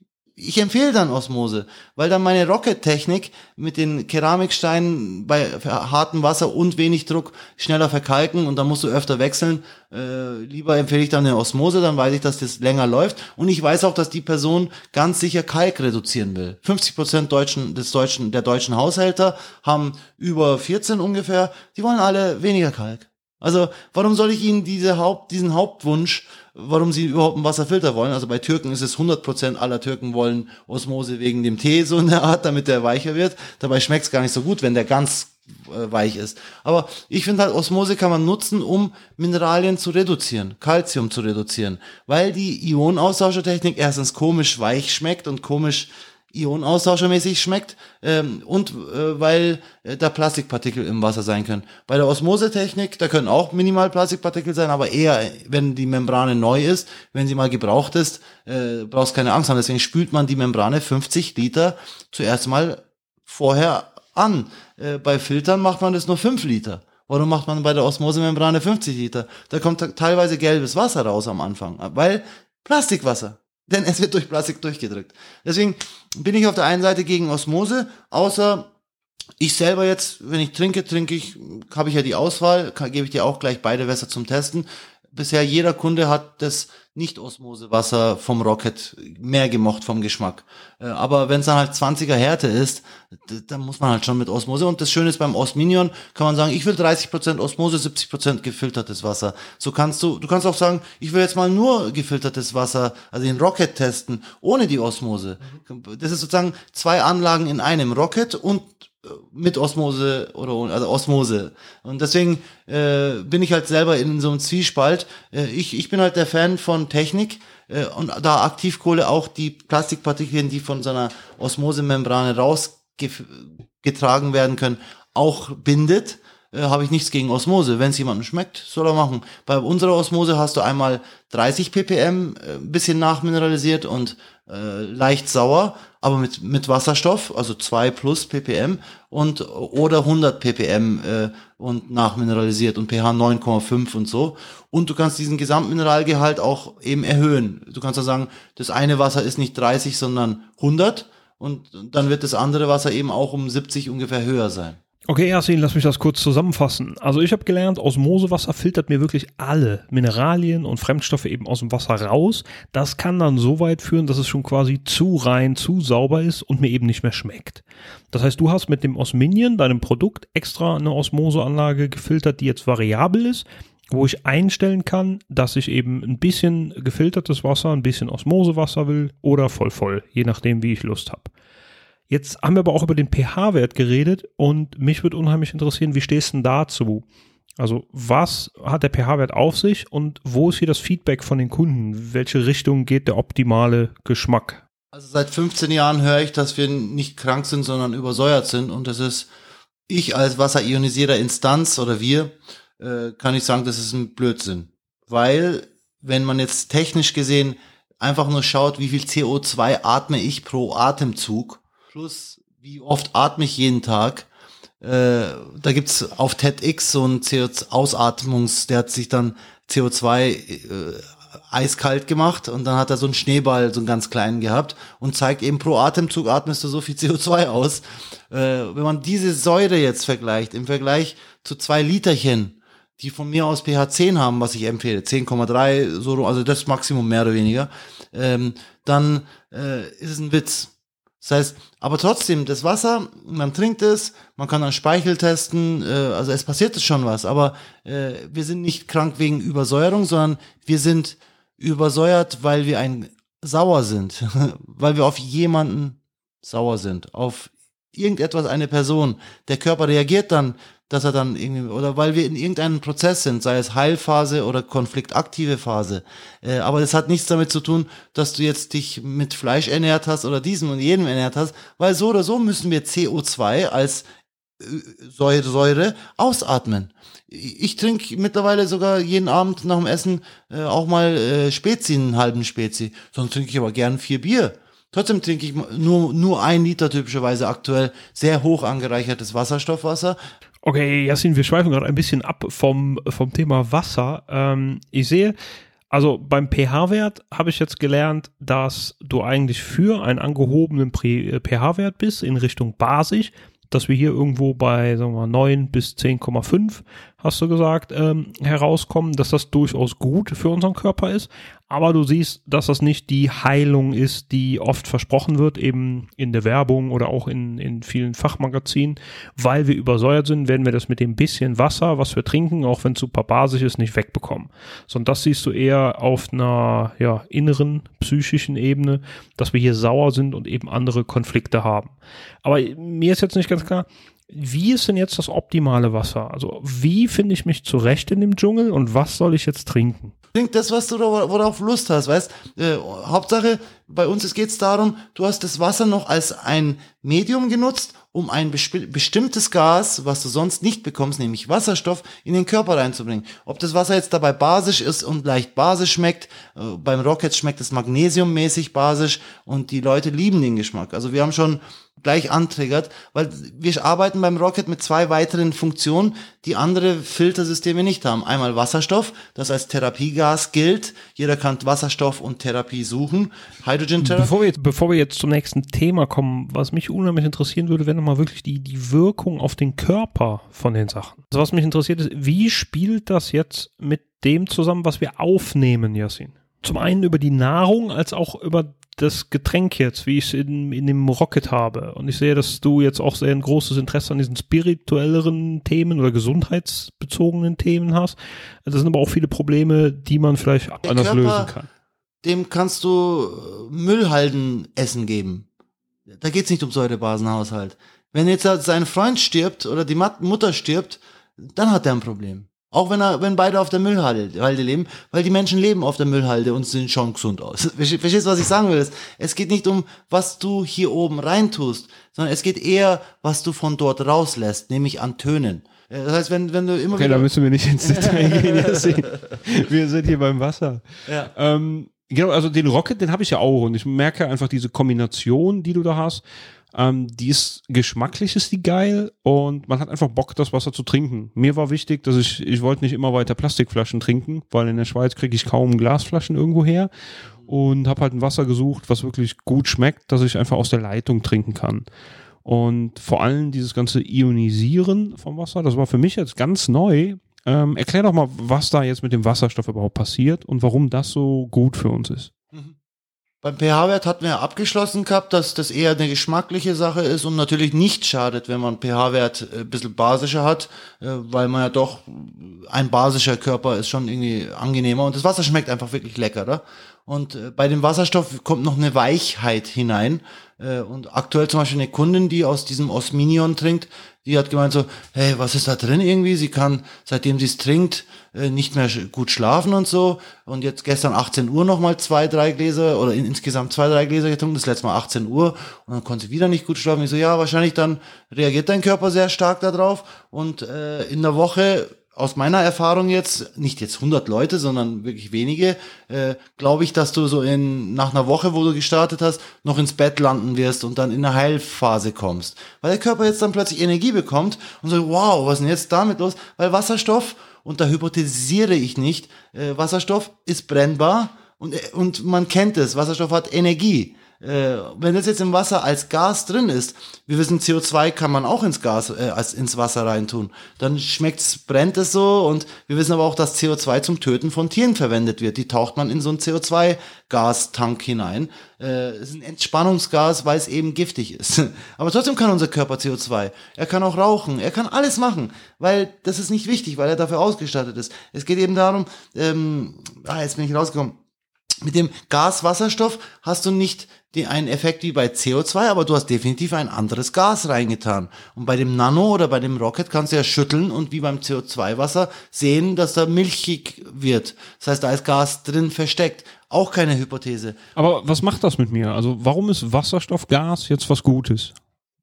ich empfehle dann Osmose, weil dann meine Rocket-Technik mit den Keramiksteinen bei hartem Wasser und wenig Druck schneller verkalken und dann musst du öfter wechseln. Äh, lieber empfehle ich dann eine Osmose, dann weiß ich, dass das länger läuft und ich weiß auch, dass die Person ganz sicher Kalk reduzieren will. 50 Prozent deutschen, des deutschen, der deutschen Haushälter haben über 14 ungefähr, die wollen alle weniger Kalk. Also warum soll ich Ihnen diese Haupt, diesen Hauptwunsch, warum Sie überhaupt einen Wasserfilter wollen? Also bei Türken ist es 100% aller Türken wollen Osmose wegen dem Tee so in der Art, damit der weicher wird. Dabei schmeckt es gar nicht so gut, wenn der ganz äh, weich ist. Aber ich finde halt, Osmose kann man nutzen, um Mineralien zu reduzieren, Calcium zu reduzieren, weil die Ionenaustauschertechnik erstens komisch weich schmeckt und komisch Ionenaustauschermäßig schmeckt ähm, und äh, weil äh, da Plastikpartikel im Wasser sein können. Bei der Osmosetechnik, da können auch minimal Plastikpartikel sein, aber eher, wenn die Membrane neu ist, wenn sie mal gebraucht ist, äh, brauchst keine Angst haben. Deswegen spült man die Membrane 50 Liter zuerst mal vorher an. Äh, bei Filtern macht man das nur 5 Liter. Warum macht man bei der Osmosemembrane 50 Liter? Da kommt teilweise gelbes Wasser raus am Anfang, weil Plastikwasser. Denn es wird durch Plastik durchgedrückt. Deswegen bin ich auf der einen Seite gegen Osmose, außer ich selber jetzt, wenn ich trinke, trinke ich, habe ich ja die Auswahl, gebe ich dir auch gleich beide Wässer zum Testen bisher jeder Kunde hat das Nicht-Osmose-Wasser vom Rocket mehr gemocht vom Geschmack. Äh, aber wenn es dann halt 20er Härte ist, dann muss man halt schon mit Osmose. Und das Schöne ist beim Osminion, kann man sagen, ich will 30% Osmose, 70% gefiltertes Wasser. So kannst du, du kannst auch sagen, ich will jetzt mal nur gefiltertes Wasser, also den Rocket testen, ohne die Osmose. Das ist sozusagen zwei Anlagen in einem Rocket und mit Osmose oder ohne, also Osmose. Und deswegen äh, bin ich halt selber in so einem Zwiespalt. Äh, ich, ich bin halt der Fan von Technik äh, und da Aktivkohle auch die Plastikpartikeln, die von so einer Osmosemembrane rausgetragen werden können, auch bindet äh, habe ich nichts gegen Osmose. Wenn es jemandem schmeckt, soll er machen. Bei unserer Osmose hast du einmal 30 ppm, äh, bisschen nachmineralisiert und äh, leicht sauer, aber mit, mit Wasserstoff, also 2 plus ppm und oder 100 ppm äh, und nachmineralisiert und pH 9,5 und so. Und du kannst diesen Gesamtmineralgehalt auch eben erhöhen. Du kannst ja sagen, das eine Wasser ist nicht 30, sondern 100 und dann wird das andere Wasser eben auch um 70 ungefähr höher sein. Okay, Yasin, lass mich das kurz zusammenfassen. Also ich habe gelernt, Osmosewasser filtert mir wirklich alle Mineralien und Fremdstoffe eben aus dem Wasser raus. Das kann dann so weit führen, dass es schon quasi zu rein, zu sauber ist und mir eben nicht mehr schmeckt. Das heißt, du hast mit dem Osminion, deinem Produkt, extra eine Osmoseanlage gefiltert, die jetzt variabel ist, wo ich einstellen kann, dass ich eben ein bisschen gefiltertes Wasser, ein bisschen Osmosewasser will oder voll voll, je nachdem, wie ich Lust habe. Jetzt haben wir aber auch über den pH-Wert geredet und mich würde unheimlich interessieren, wie stehst du denn dazu? Also was hat der pH-Wert auf sich und wo ist hier das Feedback von den Kunden? Welche Richtung geht der optimale Geschmack? Also seit 15 Jahren höre ich, dass wir nicht krank sind, sondern übersäuert sind und das ist ich als wasserionisierter Instanz oder wir äh, kann ich sagen, das ist ein Blödsinn, weil wenn man jetzt technisch gesehen einfach nur schaut, wie viel CO2 atme ich pro Atemzug, plus wie oft atme ich jeden Tag. Äh, da gibt's auf TEDx so ein CO2-Ausatmungs, der hat sich dann CO2 äh, eiskalt gemacht und dann hat er so einen Schneeball, so einen ganz kleinen gehabt und zeigt eben pro Atemzug atmest du so viel CO2 aus. Äh, wenn man diese Säure jetzt vergleicht, im Vergleich zu zwei Literchen, die von mir aus pH 10 haben, was ich empfehle, 10,3, so, also das Maximum mehr oder weniger, ähm, dann äh, ist es ein Witz. Das heißt, aber trotzdem, das Wasser, man trinkt es, man kann dann Speichel testen, äh, also es passiert schon was, aber äh, wir sind nicht krank wegen Übersäuerung, sondern wir sind übersäuert, weil wir ein sauer sind, weil wir auf jemanden sauer sind, auf irgendetwas, eine Person. Der Körper reagiert dann dass er dann irgendwie, oder weil wir in irgendeinem Prozess sind, sei es Heilphase oder konfliktaktive Phase. Äh, aber das hat nichts damit zu tun, dass du jetzt dich mit Fleisch ernährt hast oder diesem und jenem ernährt hast, weil so oder so müssen wir CO2 als äh, Säure, Säure ausatmen. Ich trinke mittlerweile sogar jeden Abend nach dem Essen äh, auch mal äh, Spezi, einen halben Spezi. Sonst trinke ich aber gern vier Bier. Trotzdem trinke ich nur, nur ein Liter typischerweise aktuell sehr hoch angereichertes Wasserstoffwasser. Okay, Jasin, wir schweifen gerade ein bisschen ab vom, vom Thema Wasser. Ähm, ich sehe, also beim pH-Wert habe ich jetzt gelernt, dass du eigentlich für einen angehobenen äh, pH-Wert bist in Richtung basisch, dass wir hier irgendwo bei sagen wir mal, 9 bis 10,5, hast du gesagt, ähm, herauskommen, dass das durchaus gut für unseren Körper ist. Aber du siehst, dass das nicht die Heilung ist, die oft versprochen wird, eben in der Werbung oder auch in, in vielen Fachmagazinen. Weil wir übersäuert sind, werden wir das mit dem bisschen Wasser, was wir trinken, auch wenn es super basisch ist, nicht wegbekommen. Sondern das siehst du eher auf einer ja, inneren, psychischen Ebene, dass wir hier sauer sind und eben andere Konflikte haben. Aber mir ist jetzt nicht ganz klar, wie ist denn jetzt das optimale Wasser? Also wie finde ich mich zurecht in dem Dschungel und was soll ich jetzt trinken? Trink das, was du worauf Lust hast, weißt? Äh, Hauptsache, bei uns geht es darum, du hast das Wasser noch als ein Medium genutzt, um ein bestimmtes Gas, was du sonst nicht bekommst, nämlich Wasserstoff, in den Körper reinzubringen. Ob das Wasser jetzt dabei basisch ist und leicht basisch schmeckt, äh, beim Rocket schmeckt es magnesiummäßig basisch und die Leute lieben den Geschmack. Also wir haben schon gleich antriggert, weil wir arbeiten beim Rocket mit zwei weiteren Funktionen, die andere Filtersysteme nicht haben. Einmal Wasserstoff, das als Therapiegas gilt. Jeder kann Wasserstoff und Therapie suchen. Hydrogen Therapy. Bevor wir, jetzt, bevor wir jetzt zum nächsten Thema kommen, was mich unheimlich interessieren würde, wäre nochmal wirklich die, die Wirkung auf den Körper von den Sachen. Also was mich interessiert ist, wie spielt das jetzt mit dem zusammen, was wir aufnehmen, Yasin? Zum einen über die Nahrung, als auch über das Getränk jetzt, wie ich es in, in dem Rocket habe. Und ich sehe, dass du jetzt auch sehr ein großes Interesse an diesen spirituelleren Themen oder gesundheitsbezogenen Themen hast. Das sind aber auch viele Probleme, die man vielleicht Der anders Körper, lösen kann. Dem kannst du äh, Müllhalden Essen geben. Da geht es nicht um Säurebasenhaushalt. Wenn jetzt sein Freund stirbt oder die Mutter stirbt, dann hat er ein Problem. Auch wenn, er, wenn beide auf der Müllhalde leben, weil die Menschen leben auf der Müllhalde und sehen schon gesund aus. Verstehst du, was ich sagen will? Es geht nicht um, was du hier oben reintust, sondern es geht eher, was du von dort rauslässt, nämlich an Tönen. Äh, das heißt, wenn, wenn du immer okay, wieder. da müssen wir nicht ins Detail gehen. wir sind hier beim Wasser. Ja. Ähm, genau, also den Rocket, den habe ich ja auch und ich merke einfach diese Kombination, die du da hast ähm, die ist geschmacklich ist die geil und man hat einfach Bock, das Wasser zu trinken. Mir war wichtig, dass ich, ich wollte nicht immer weiter Plastikflaschen trinken, weil in der Schweiz kriege ich kaum Glasflaschen irgendwo her und habe halt ein Wasser gesucht, was wirklich gut schmeckt, dass ich einfach aus der Leitung trinken kann. Und vor allem dieses ganze Ionisieren vom Wasser, das war für mich jetzt ganz neu. Ähm, erklär doch mal, was da jetzt mit dem Wasserstoff überhaupt passiert und warum das so gut für uns ist. Beim pH-Wert hatten wir abgeschlossen gehabt, dass das eher eine geschmackliche Sache ist und natürlich nicht schadet, wenn man pH-Wert ein äh, bisschen basischer hat, äh, weil man ja doch, ein basischer Körper ist schon irgendwie angenehmer und das Wasser schmeckt einfach wirklich leckerer. Und äh, bei dem Wasserstoff kommt noch eine Weichheit hinein. Und aktuell zum Beispiel eine Kundin, die aus diesem Osminion trinkt, die hat gemeint so, hey, was ist da drin irgendwie? Sie kann, seitdem sie es trinkt, äh, nicht mehr gut schlafen und so. Und jetzt gestern 18 Uhr nochmal zwei, drei Gläser oder in, insgesamt zwei, drei Gläser getrunken, das letzte Mal 18 Uhr. Und dann konnte sie wieder nicht gut schlafen. Ich so, ja, wahrscheinlich dann reagiert dein Körper sehr stark darauf. Und äh, in der Woche aus meiner Erfahrung jetzt, nicht jetzt 100 Leute, sondern wirklich wenige, äh, glaube ich, dass du so in, nach einer Woche, wo du gestartet hast, noch ins Bett landen wirst und dann in eine Heilphase kommst. Weil der Körper jetzt dann plötzlich Energie bekommt und so, wow, was ist denn jetzt damit los? Weil Wasserstoff, und da hypothetisiere ich nicht, äh, Wasserstoff ist brennbar und, äh, und man kennt es, Wasserstoff hat Energie äh, wenn das jetzt im Wasser als Gas drin ist, wir wissen, CO2 kann man auch ins Gas, äh, als ins Wasser reintun. Dann schmeckt's, brennt es so und wir wissen aber auch, dass CO2 zum Töten von Tieren verwendet wird. Die taucht man in so einen CO2-Gastank hinein. Äh, ist ein Entspannungsgas, weil es eben giftig ist. aber trotzdem kann unser Körper CO2. Er kann auch rauchen, er kann alles machen, weil das ist nicht wichtig, weil er dafür ausgestattet ist. Es geht eben darum, ähm, ah, jetzt bin ich rausgekommen mit dem Gaswasserstoff hast du nicht den, einen Effekt wie bei CO2, aber du hast definitiv ein anderes Gas reingetan. Und bei dem Nano oder bei dem Rocket kannst du ja schütteln und wie beim CO2-Wasser sehen, dass da milchig wird. Das heißt, da ist Gas drin versteckt. Auch keine Hypothese. Aber was macht das mit mir? Also warum ist Wasserstoffgas jetzt was Gutes?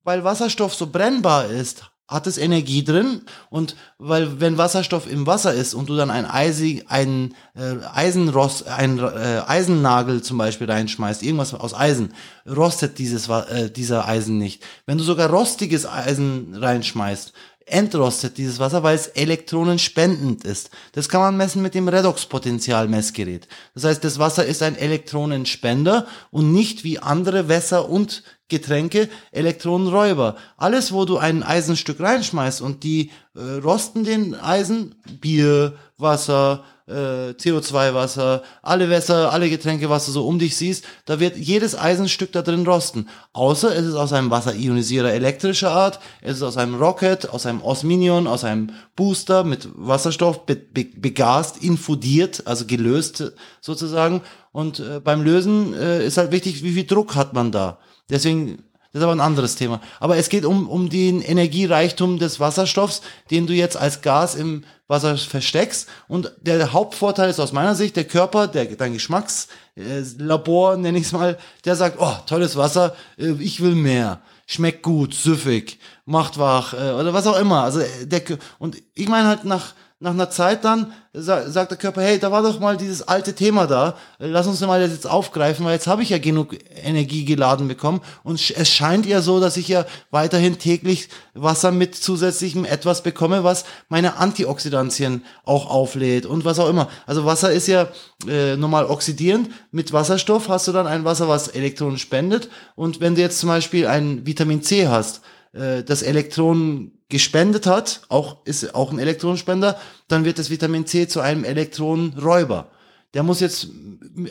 Weil Wasserstoff so brennbar ist, hat es Energie drin und weil wenn Wasserstoff im Wasser ist und du dann ein, Eisi, ein äh, Eisenrost, ein äh, Eisennagel zum Beispiel reinschmeißt, irgendwas aus Eisen, rostet dieses äh, dieser Eisen nicht. Wenn du sogar rostiges Eisen reinschmeißt, entrostet dieses Wasser, weil es elektronenspendend ist. Das kann man messen mit dem Redoxpotentialmessgerät. Das heißt, das Wasser ist ein Elektronenspender und nicht wie andere Wässer und Getränke Elektronenräuber. Alles, wo du ein Eisenstück reinschmeißt und die äh, rosten den Eisen, Bier, Wasser, äh, CO2-Wasser, alle Wässer, alle Getränke, was du so um dich siehst, da wird jedes Eisenstück da drin rosten. Außer es ist aus einem Wasserionisierer elektrischer Art, es ist aus einem Rocket, aus einem Osminion, aus einem Booster mit Wasserstoff be be begast, infudiert, also gelöst sozusagen. Und äh, beim Lösen äh, ist halt wichtig, wie viel Druck hat man da. Deswegen das ist aber ein anderes Thema. Aber es geht um, um den Energiereichtum des Wasserstoffs, den du jetzt als Gas im Wasser versteckst. Und der Hauptvorteil ist aus meiner Sicht, der Körper, der, dein Geschmackslabor, nenne ich es mal, der sagt, oh, tolles Wasser, äh, ich will mehr. Schmeckt gut, süffig, macht wach, äh, oder was auch immer. Also äh, der, und ich meine halt nach, nach einer Zeit dann sagt der Körper, hey, da war doch mal dieses alte Thema da, lass uns mal das jetzt aufgreifen, weil jetzt habe ich ja genug Energie geladen bekommen. Und es scheint ja so, dass ich ja weiterhin täglich Wasser mit zusätzlichem etwas bekomme, was meine Antioxidantien auch auflädt und was auch immer. Also Wasser ist ja äh, normal oxidierend, mit Wasserstoff hast du dann ein Wasser, was Elektronen spendet. Und wenn du jetzt zum Beispiel ein Vitamin C hast, äh, das Elektronen gespendet hat, auch ist auch ein Elektronenspender, dann wird das Vitamin C zu einem Elektronenräuber. Der muss jetzt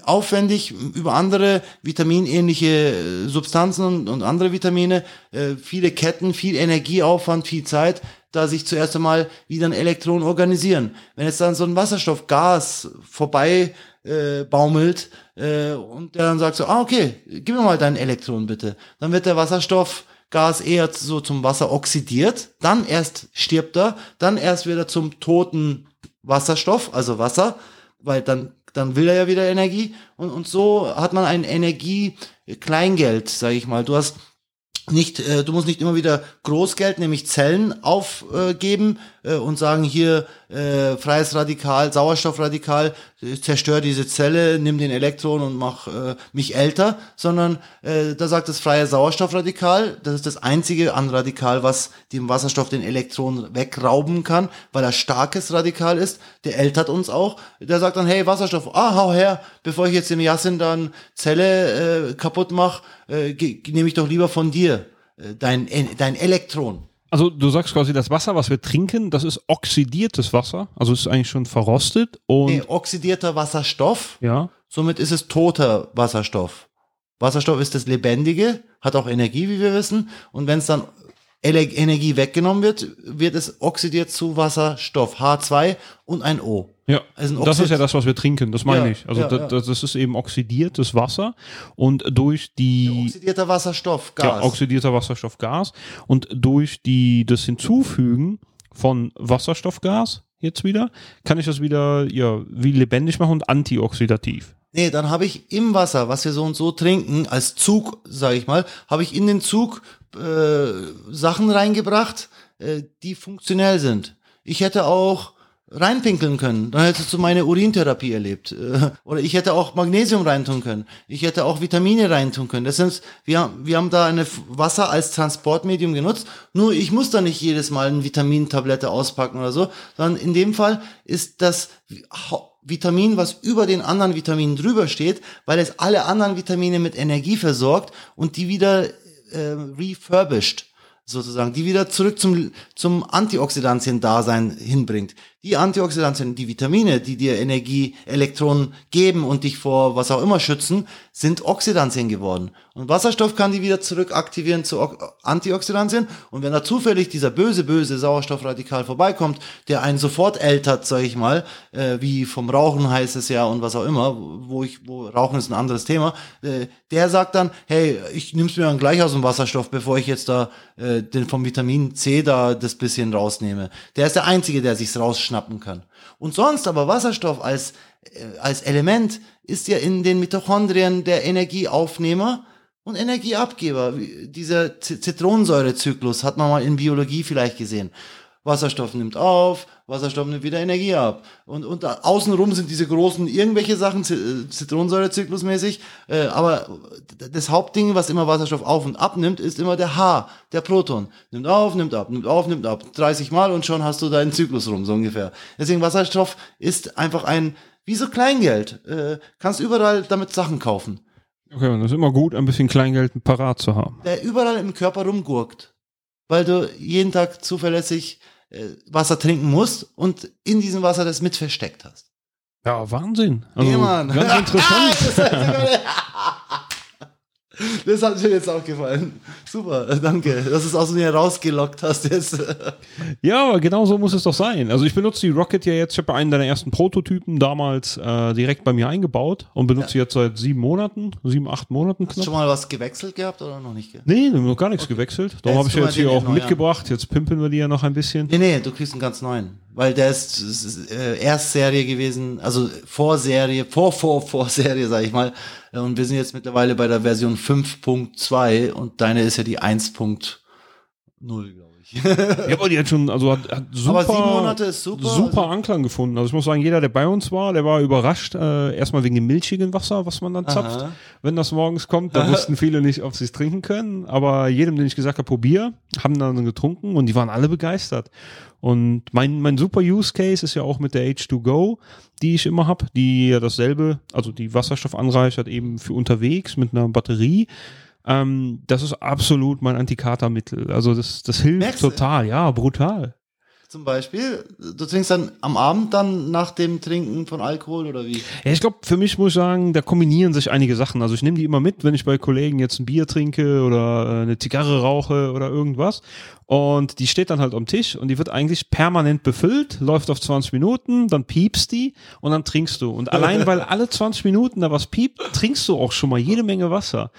aufwendig über andere vitaminähnliche äh, Substanzen und, und andere Vitamine, äh, viele Ketten, viel Energieaufwand, viel Zeit, da sich zuerst einmal wieder ein Elektron organisieren. Wenn jetzt dann so ein Wasserstoffgas vorbei äh, baumelt äh, und der dann sagt so, ah okay, gib mir mal dein Elektron bitte, dann wird der Wasserstoff Gas eher so zum Wasser oxidiert, dann erst stirbt er, dann erst wieder zum toten Wasserstoff, also Wasser, weil dann, dann will er ja wieder Energie und, und so hat man ein Energie-Kleingeld, sage ich mal. Du hast nicht, äh, du musst nicht immer wieder Großgeld, nämlich Zellen aufgeben äh, und sagen hier äh, freies Radikal, Sauerstoffradikal, äh, zerstör diese Zelle, nimm den Elektron und mach äh, mich älter, sondern äh, da sagt das freie Sauerstoffradikal, das ist das einzige Anradikal, was dem Wasserstoff den Elektron wegrauben kann, weil er starkes Radikal ist, der ältert uns auch, der sagt dann, hey Wasserstoff, ah, hau her, bevor ich jetzt dem Yasin dann Zelle äh, kaputt mach, äh, nehme ich doch lieber von dir äh, dein, dein Elektron. Also du sagst quasi, das Wasser, was wir trinken, das ist oxidiertes Wasser, also es ist eigentlich schon verrostet und nee, oxidierter Wasserstoff. Ja. Somit ist es toter Wasserstoff. Wasserstoff ist das Lebendige, hat auch Energie, wie wir wissen, und wenn es dann Energie weggenommen wird, wird es oxidiert zu Wasserstoff H2 und ein O. Ja, also das ist ja das, was wir trinken, das meine ja, ich. Also ja, das, ja. das, ist eben oxidiertes Wasser und durch die... oxidierter Wasserstoff, Gas. Oxidierter Wasserstoff, Gas und durch die, das Hinzufügen von Wasserstoffgas jetzt wieder, kann ich das wieder, ja, wie lebendig machen und antioxidativ. Nee, dann habe ich im Wasser, was wir so und so trinken, als Zug, sage ich mal, habe ich in den Zug äh, Sachen reingebracht, äh, die funktionell sind. Ich hätte auch reinpinkeln können. Dann hättest du meine Urintherapie erlebt. Oder ich hätte auch Magnesium reintun können. Ich hätte auch Vitamine reintun können. Das sind, wir, wir haben da eine Wasser als Transportmedium genutzt. Nur ich muss da nicht jedes Mal eine Vitamintablette auspacken oder so, sondern in dem Fall ist das Vitamin, was über den anderen Vitaminen drüber steht, weil es alle anderen Vitamine mit Energie versorgt und die wieder äh, refurbished sozusagen, die wieder zurück zum, zum Antioxidantien-Dasein hinbringt die Antioxidantien, die Vitamine, die dir Energie, Elektronen geben und dich vor was auch immer schützen, sind Oxidantien geworden. Und Wasserstoff kann die wieder zurück aktivieren zu Antioxidantien. Und wenn da zufällig dieser böse, böse Sauerstoffradikal vorbeikommt, der einen sofort ältert, sag ich mal, äh, wie vom Rauchen heißt es ja und was auch immer, wo ich, wo Rauchen ist ein anderes Thema, äh, der sagt dann, hey, ich nimm's mir dann gleich aus dem Wasserstoff, bevor ich jetzt da äh, den vom Vitamin C da das bisschen rausnehme. Der ist der Einzige, der sich's rausschneidet schnappen kann. Und sonst aber Wasserstoff als, äh, als Element ist ja in den Mitochondrien der Energieaufnehmer und Energieabgeber. Dieser Zitronensäurezyklus hat man mal in Biologie vielleicht gesehen. Wasserstoff nimmt auf, Wasserstoff nimmt wieder Energie ab. Und, und außenrum sind diese großen irgendwelche Sachen, äh, Zitronensäurezyklusmäßig. Äh, aber das Hauptding, was immer Wasserstoff auf und ab nimmt, ist immer der H, der Proton. Nimmt auf, nimmt ab, nimmt auf, nimmt ab. 30 Mal und schon hast du deinen Zyklus rum, so ungefähr. Deswegen Wasserstoff ist einfach ein, wie so Kleingeld. Äh, kannst überall damit Sachen kaufen. Okay, und das ist immer gut, ein bisschen Kleingeld parat zu haben. Der überall im Körper rumgurkt. Weil du jeden Tag zuverlässig äh, Wasser trinken musst und in diesem Wasser das mit versteckt hast. Ja, Wahnsinn. Also, Ja, Mann. Ganz interessant. das, hat mir jetzt auch gefallen. Super, danke, dass du es aus mir rausgelockt hast jetzt. Ja, aber genau so muss es doch sein. Also ich benutze die Rocket ja jetzt, ich habe einen deiner ersten Prototypen damals äh, direkt bei mir eingebaut und benutze sie jetzt seit sieben Monaten, sieben, acht Monaten Hast du knapp. schon mal was gewechselt gehabt oder noch nicht? Nee, noch gar nichts gewechselt. Darum habe ich Jetzt hier auch mitgebracht. Jetzt pimpen wir die ja noch ein bisschen. Nee, nee, du kriegst einen ganz neuen. Weil der ist, äh, Erstserie gewesen, also Vorserie, vor, vor, Vorserie, sag ich mal. Äh, Und wir sind jetzt mittlerweile bei der Version 5.2 und deine ist ja die 1.0, glaube ich. Ja, aber die hat schon, also hat, hat super, super, super also- Anklang gefunden. Also ich muss sagen, jeder, der bei uns war, der war überrascht. Äh, erstmal wegen dem milchigen Wasser, was man dann zapft, Aha. wenn das morgens kommt. Da wussten viele nicht, ob sie es trinken können. Aber jedem, den ich gesagt habe, probier, haben dann getrunken und die waren alle begeistert. Und mein, mein super Use Case ist ja auch mit der H2Go, die ich immer habe, die ja dasselbe, also die Wasserstoff anreichert eben für unterwegs mit einer Batterie. Ähm, das ist absolut mein Antikatermittel. Also das, das hilft Merkst du? total, ja, brutal. Zum Beispiel, du trinkst dann am Abend dann nach dem Trinken von Alkohol oder wie? Ja, ich glaube, für mich muss ich sagen, da kombinieren sich einige Sachen. Also ich nehme die immer mit, wenn ich bei Kollegen jetzt ein Bier trinke oder äh, eine Zigarre rauche oder irgendwas. Und die steht dann halt am Tisch und die wird eigentlich permanent befüllt, läuft auf 20 Minuten, dann piepst die und dann trinkst du. Und allein weil alle 20 Minuten da was piept, trinkst du auch schon mal jede Menge Wasser.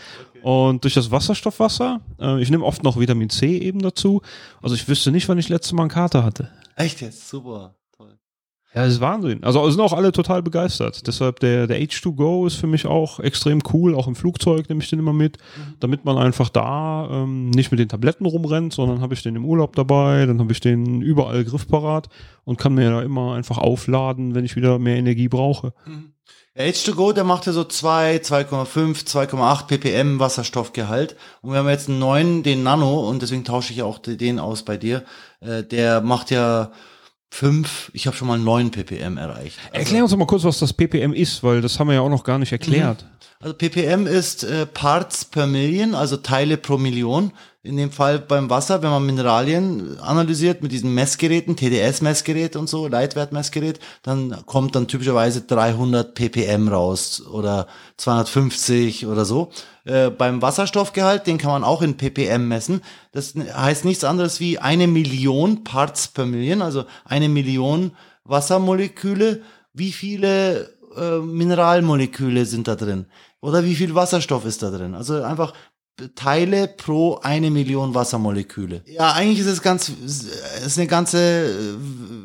Und durch das Wasserstoffwasser, äh, ich nehme oft noch Vitamin C eben dazu. Also ich wüsste nicht, wann ich letztes Mal einen Kater hatte. Echt jetzt? Super. Toll. Ja, das ist Wahnsinn. Also sind auch alle total begeistert. Deshalb der, der H2Go ist für mich auch extrem cool. Auch im Flugzeug nehme ich den immer mit, damit man einfach da ähm, nicht mit den Tabletten rumrennt, sondern habe ich den im Urlaub dabei, dann habe ich den überall griffparat und kann mir da immer einfach aufladen, wenn ich wieder mehr Energie brauche. Der H2Go, der macht ja so 2, 2,5, 2,8 ppm Wasserstoffgehalt. Und wir haben jetzt einen neuen, den Nano, und deswegen tausche ich ja auch den aus bei dir. Äh, Der macht ja 5, ich habe schon mal 9 ppm erreicht. Erklär uns doch mal kurz, was das ppm ist, weil das haben wir ja auch noch gar nicht erklärt. Also ppm ist äh, Parts per Million, also Teile pro Million. In dem Fall beim Wasser, wenn man Mineralien analysiert mit diesen Messgeräten, TDS-Messgerät und so, Leitwertmessgerät, dann kommt dann typischerweise 300 ppm raus oder 250 oder so. Äh, beim Wasserstoffgehalt, den kann man auch in ppm messen. Das heißt nichts anderes wie eine Million Parts per Million, also eine Million Wassermoleküle. Wie viele äh, Mineralmoleküle sind da drin? Oder wie viel Wasserstoff ist da drin? Also einfach Teile pro eine Million Wassermoleküle. Ja, eigentlich ist es ganz, ist eine ganze äh,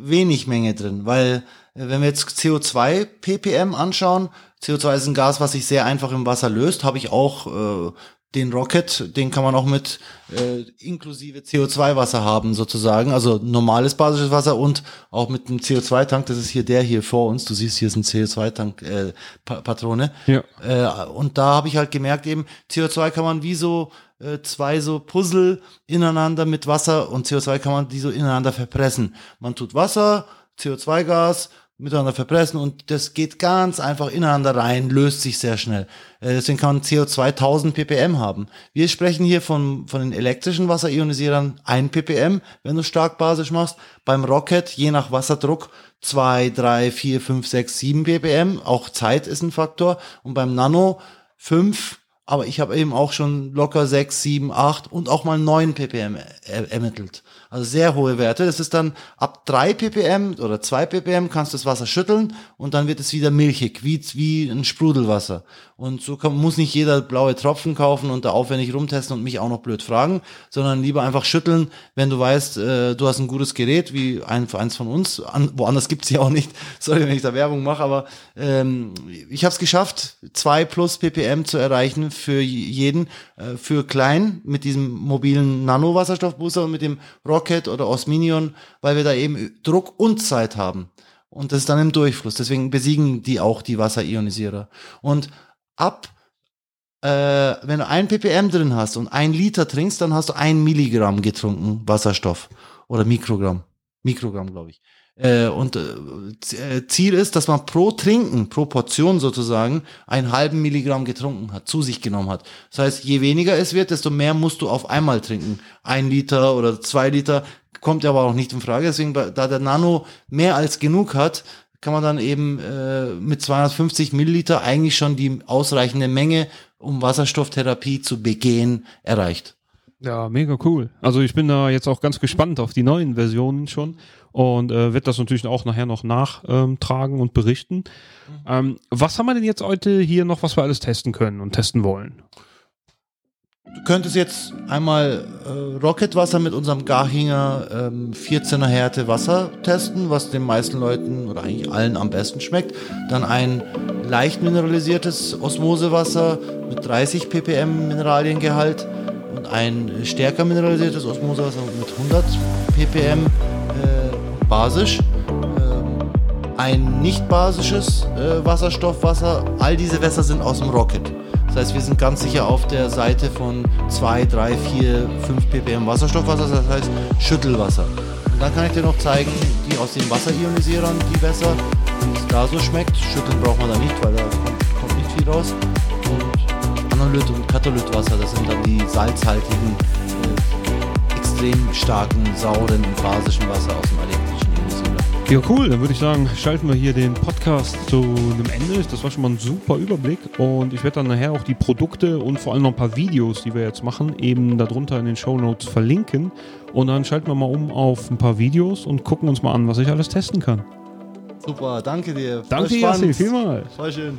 wenig Menge drin, weil äh, wenn wir jetzt CO2 ppm anschauen, CO2 ist ein Gas, was sich sehr einfach im Wasser löst, habe ich auch äh, den Rocket, den kann man auch mit äh, inklusive CO2-Wasser haben sozusagen, also normales basisches Wasser und auch mit einem CO2-Tank, das ist hier der hier vor uns, du siehst, hier ist ein CO2-Tank, äh, pa Patrone. Ja. Äh, und da habe ich halt gemerkt, eben CO2 kann man wie so äh, zwei so Puzzle ineinander mit Wasser und CO2 kann man die so ineinander verpressen. Man tut Wasser, CO2-Gas miteinander verpressen und das geht ganz einfach ineinander rein, löst sich sehr schnell. Äh, deswegen kann man CO2 1000 ppm haben. Wir sprechen hier von, von den elektrischen Wasserionisierern 1 ppm, wenn du stark basisch machst. Beim Rocket, je nach Wasserdruck, 2, 3, 4, 5, 6, 7 ppm. Auch Zeit ist ein Faktor. Und beim Nano 5, aber ich habe eben auch schon locker 6, 7, 8 und auch mal 9 ppm er ermittelt. Also sehr hohe Werte. Das ist dann ab 3 ppm oder 2 ppm kannst du das Wasser schütteln und dann wird es wieder milchig, wie, wie ein Sprudelwasser. Und so kann, muss nicht jeder blaue Tropfen kaufen und da aufwendig rumtesten und mich auch noch blöd fragen, sondern lieber einfach schütteln, wenn du weißt, äh, du hast ein gutes Gerät, wie ein, eins von uns. An, woanders gibt's ja auch nicht. Sorry, wenn ich da Werbung mache, aber ähm, ich habe es geschafft, 2 plus ppm zu erreichen für jeden, äh, für klein mit diesem mobilen Nano-Wasserstoffbooster und mit dem Rocket oder Osminion, weil wir da eben Druck und Zeit haben. Und das ist dann im Durchfluss. Deswegen besiegen die auch die Wasserionisierer. Und ab, äh, wenn du ein ppm drin hast und ein Liter trinkst, dann hast du ein Milligramm getrunken Wasserstoff. Oder Mikrogramm. Mikrogramm, glaube ich. Äh, und äh, äh, Ziel ist, dass man pro Trinken, pro Portion sozusagen, einen halben Milligramm getrunken hat, zu sich genommen hat. Das heißt, je weniger es wird, desto mehr musst du auf einmal trinken. Ein Liter oder zwei Liter kommt aber auch nicht in Frage. Deswegen, da der Nano mehr als genug hat, kann man dann eben äh, mit 250 Milliliter eigentlich schon die ausreichende Menge, um Wasserstofftherapie zu begehen, erreicht. Ja, mega cool. Also ich bin da jetzt auch ganz gespannt auf die neuen Versionen schon und äh, wird das natürlich auch nachher noch nachtragen und berichten. Mhm. Ähm, was haben wir denn jetzt heute hier noch, was wir alles testen können und testen wollen? Du könntest jetzt einmal äh, Rocketwasser mit unserem Garchinger ähm, 14er Härte Wasser testen, was den meisten Leuten oder eigentlich allen am besten schmeckt. Dann ein leicht mineralisiertes Osmosewasser mit 30 ppm Mineraliengehalt und ein stärker mineralisiertes Osmosewasser mit 100 ppm äh, basisch. Ähm, ein nicht basisches äh, Wasserstoffwasser. All diese Wässer sind aus dem Rocket. Das heißt, wir sind ganz sicher auf der Seite von 2, 3, 4, 5 ppm Wasserstoffwasser, das heißt Schüttelwasser. Und dann kann ich dir noch zeigen, die aus den Wasserisierern, die wie es da so schmeckt. Schütteln braucht man da nicht, weil da kommt, nicht viel raus. Und Anolyt und Katalytwasser, das sind dann die salzhaltigen, äh, extrem starken, sauren und basischen Wasser aus dem elektrischen ja, cool. Dann würde ich sagen, schalten wir hier den Podcast zu einem Ende. Das war schon mal ein super Überblick. Und ich werde dann nachher auch die Produkte und vor allem noch ein paar Videos, die wir jetzt machen, eben darunter in den Show Notes verlinken. Und dann schalten wir mal um auf ein paar Videos und gucken uns mal an, was ich alles testen kann. Super, danke dir. Danke, Jassi, vielmals. Voll schön.